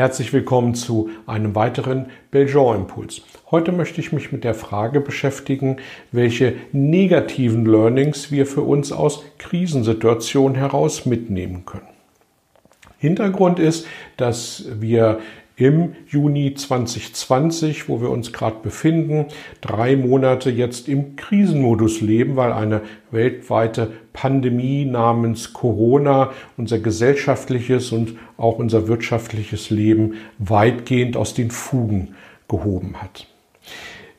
Herzlich willkommen zu einem weiteren Belgian Impuls. Heute möchte ich mich mit der Frage beschäftigen, welche negativen Learnings wir für uns aus Krisensituationen heraus mitnehmen können. Hintergrund ist, dass wir im Juni 2020, wo wir uns gerade befinden, drei Monate jetzt im Krisenmodus leben, weil eine weltweite Pandemie namens Corona unser gesellschaftliches und auch unser wirtschaftliches Leben weitgehend aus den Fugen gehoben hat.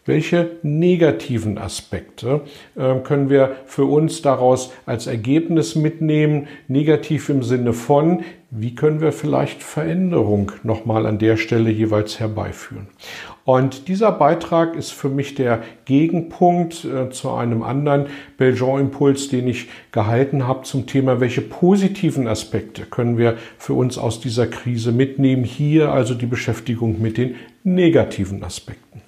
Welche negativen Aspekte äh, können wir für uns daraus als Ergebnis mitnehmen? Negativ im Sinne von, wie können wir vielleicht Veränderung nochmal an der Stelle jeweils herbeiführen? Und dieser Beitrag ist für mich der Gegenpunkt äh, zu einem anderen Belgian-Impuls, den ich gehalten habe zum Thema, welche positiven Aspekte können wir für uns aus dieser Krise mitnehmen. Hier also die Beschäftigung mit den negativen Aspekten.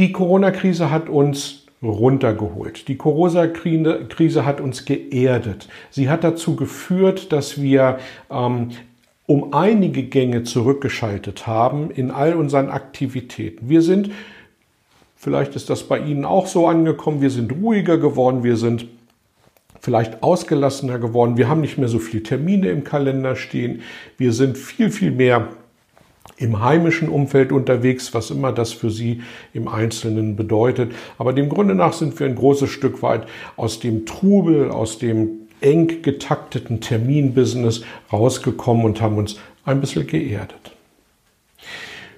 Die Corona-Krise hat uns runtergeholt. Die Corona-Krise hat uns geerdet. Sie hat dazu geführt, dass wir ähm, um einige Gänge zurückgeschaltet haben in all unseren Aktivitäten. Wir sind, vielleicht ist das bei Ihnen auch so angekommen, wir sind ruhiger geworden, wir sind vielleicht ausgelassener geworden, wir haben nicht mehr so viele Termine im Kalender stehen, wir sind viel, viel mehr im heimischen Umfeld unterwegs, was immer das für Sie im Einzelnen bedeutet. Aber dem Grunde nach sind wir ein großes Stück weit aus dem Trubel, aus dem eng getakteten Terminbusiness rausgekommen und haben uns ein bisschen geerdet.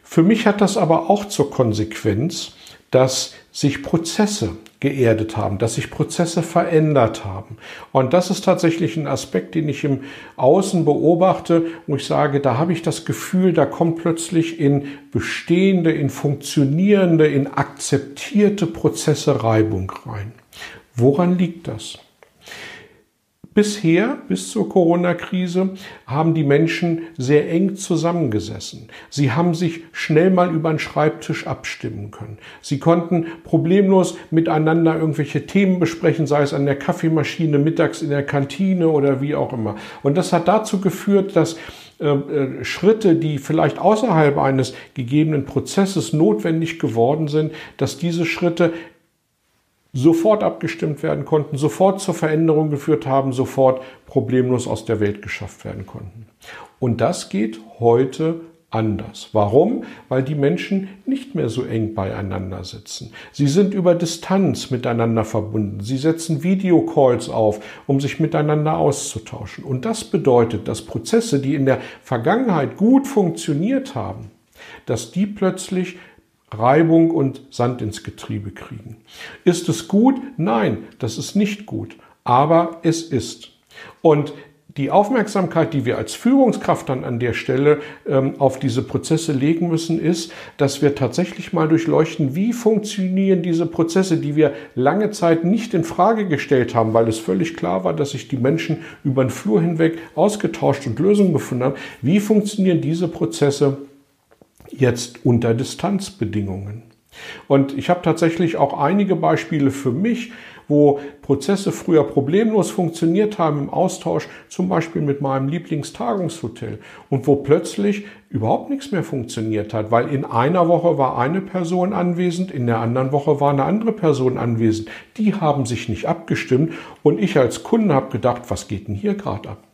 Für mich hat das aber auch zur Konsequenz, dass sich Prozesse geerdet haben, dass sich Prozesse verändert haben. Und das ist tatsächlich ein Aspekt, den ich im Außen beobachte, wo ich sage, da habe ich das Gefühl, da kommt plötzlich in bestehende, in funktionierende, in akzeptierte Prozesse Reibung rein. Woran liegt das? Bisher, bis zur Corona-Krise, haben die Menschen sehr eng zusammengesessen. Sie haben sich schnell mal über den Schreibtisch abstimmen können. Sie konnten problemlos miteinander irgendwelche Themen besprechen, sei es an der Kaffeemaschine, mittags in der Kantine oder wie auch immer. Und das hat dazu geführt, dass äh, äh, Schritte, die vielleicht außerhalb eines gegebenen Prozesses notwendig geworden sind, dass diese Schritte sofort abgestimmt werden konnten, sofort zur Veränderung geführt haben, sofort problemlos aus der Welt geschafft werden konnten. Und das geht heute anders. Warum? Weil die Menschen nicht mehr so eng beieinander sitzen. Sie sind über Distanz miteinander verbunden. Sie setzen Videocalls auf, um sich miteinander auszutauschen. Und das bedeutet, dass Prozesse, die in der Vergangenheit gut funktioniert haben, dass die plötzlich Reibung und Sand ins Getriebe kriegen. Ist es gut? Nein, das ist nicht gut. Aber es ist. Und die Aufmerksamkeit, die wir als Führungskraft dann an der Stelle ähm, auf diese Prozesse legen müssen, ist, dass wir tatsächlich mal durchleuchten, wie funktionieren diese Prozesse, die wir lange Zeit nicht in Frage gestellt haben, weil es völlig klar war, dass sich die Menschen über den Flur hinweg ausgetauscht und Lösungen gefunden haben. Wie funktionieren diese Prozesse jetzt unter Distanzbedingungen. Und ich habe tatsächlich auch einige Beispiele für mich, wo Prozesse früher problemlos funktioniert haben im Austausch, zum Beispiel mit meinem Lieblingstagungshotel und wo plötzlich überhaupt nichts mehr funktioniert hat, weil in einer Woche war eine Person anwesend, in der anderen Woche war eine andere Person anwesend. Die haben sich nicht abgestimmt und ich als Kunde habe gedacht, was geht denn hier gerade ab?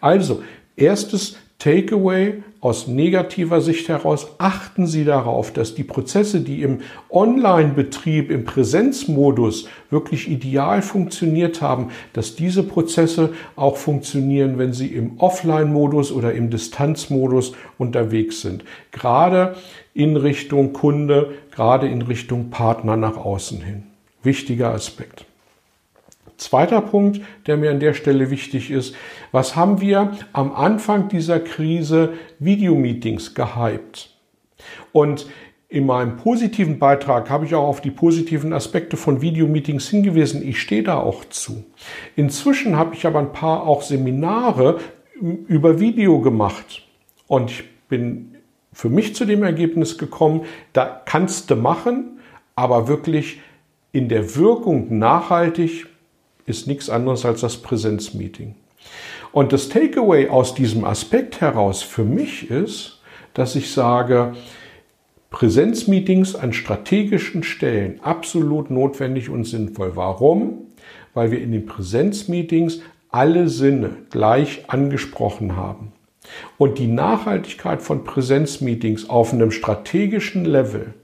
Also, erstes Takeaway aus negativer Sicht heraus, achten Sie darauf, dass die Prozesse, die im Online-Betrieb, im Präsenzmodus wirklich ideal funktioniert haben, dass diese Prozesse auch funktionieren, wenn Sie im Offline-Modus oder im Distanzmodus unterwegs sind. Gerade in Richtung Kunde, gerade in Richtung Partner nach außen hin. Wichtiger Aspekt. Zweiter Punkt, der mir an der Stelle wichtig ist, was haben wir am Anfang dieser Krise Videomeetings gehypt? Und in meinem positiven Beitrag habe ich auch auf die positiven Aspekte von Videomeetings hingewiesen. Ich stehe da auch zu. Inzwischen habe ich aber ein paar auch Seminare über Video gemacht. Und ich bin für mich zu dem Ergebnis gekommen, da kannst du machen, aber wirklich in der Wirkung nachhaltig ist nichts anderes als das Präsenzmeeting. Und das Takeaway aus diesem Aspekt heraus für mich ist, dass ich sage, Präsenzmeetings an strategischen Stellen absolut notwendig und sinnvoll. Warum? Weil wir in den Präsenzmeetings alle Sinne gleich angesprochen haben. Und die Nachhaltigkeit von Präsenzmeetings auf einem strategischen Level,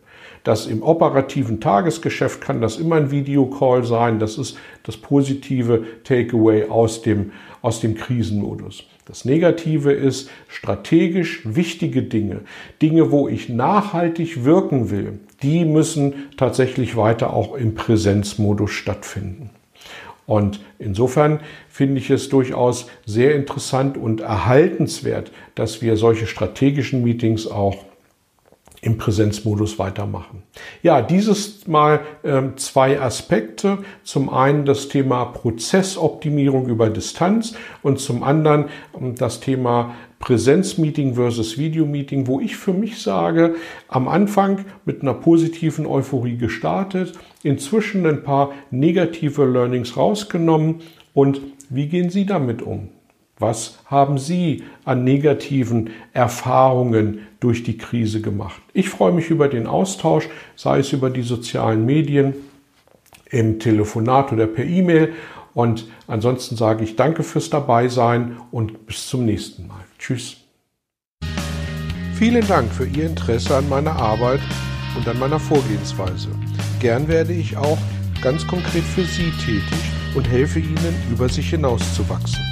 das im operativen Tagesgeschäft kann das immer ein Videocall sein, das ist das positive Takeaway aus dem, aus dem Krisenmodus. Das Negative ist strategisch wichtige Dinge, Dinge, wo ich nachhaltig wirken will, die müssen tatsächlich weiter auch im Präsenzmodus stattfinden. Und insofern finde ich es durchaus sehr interessant und erhaltenswert, dass wir solche strategischen Meetings auch im Präsenzmodus weitermachen. Ja, dieses Mal äh, zwei Aspekte. Zum einen das Thema Prozessoptimierung über Distanz und zum anderen äh, das Thema Präsenzmeeting versus Videomeeting, wo ich für mich sage, am Anfang mit einer positiven Euphorie gestartet, inzwischen ein paar negative Learnings rausgenommen und wie gehen Sie damit um? Was haben Sie an negativen Erfahrungen durch die Krise gemacht? Ich freue mich über den Austausch, sei es über die sozialen Medien, im Telefonat oder per E-Mail. Und ansonsten sage ich danke fürs Dabeisein und bis zum nächsten Mal. Tschüss. Vielen Dank für Ihr Interesse an meiner Arbeit und an meiner Vorgehensweise. Gern werde ich auch ganz konkret für Sie tätig und helfe Ihnen, über sich hinauszuwachsen